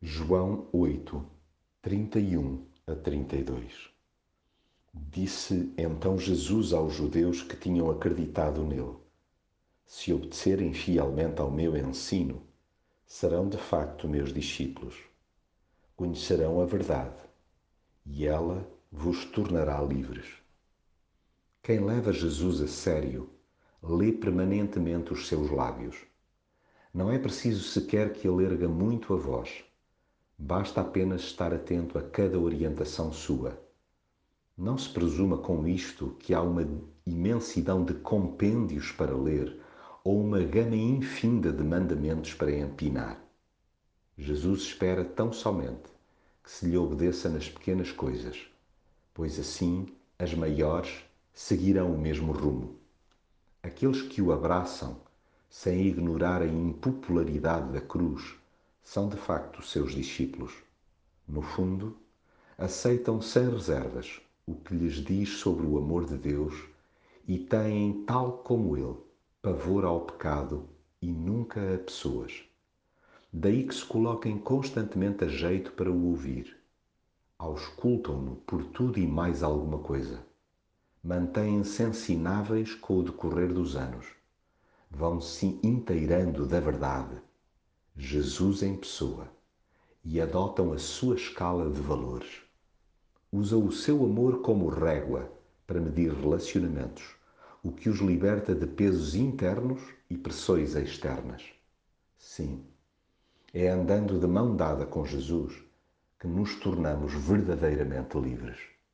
João 8, 31 a 32 Disse então Jesus aos judeus que tinham acreditado nele: Se obedecerem fielmente ao meu ensino, serão de facto meus discípulos. Conhecerão a verdade, e ela vos tornará livres. Quem leva Jesus a sério, lê permanentemente os seus lábios. Não é preciso sequer que ele erga muito a voz Basta apenas estar atento a cada orientação sua. Não se presuma com isto que há uma imensidão de compêndios para ler ou uma gama infinda de mandamentos para empinar. Jesus espera tão somente que se lhe obedeça nas pequenas coisas, pois assim as maiores seguirão o mesmo rumo. Aqueles que o abraçam, sem ignorar a impopularidade da cruz, são de facto seus discípulos. No fundo, aceitam sem reservas o que lhes diz sobre o amor de Deus e têm, tal como ele, pavor ao pecado e nunca a pessoas. Daí que se coloquem constantemente a jeito para o ouvir. Auscultam-no por tudo e mais alguma coisa. Mantêm-se ensináveis com o decorrer dos anos. Vão-se inteirando da verdade Jesus em pessoa e adotam a sua escala de valores. Usam o seu amor como régua para medir relacionamentos, o que os liberta de pesos internos e pressões externas. Sim, é andando de mão dada com Jesus que nos tornamos verdadeiramente livres.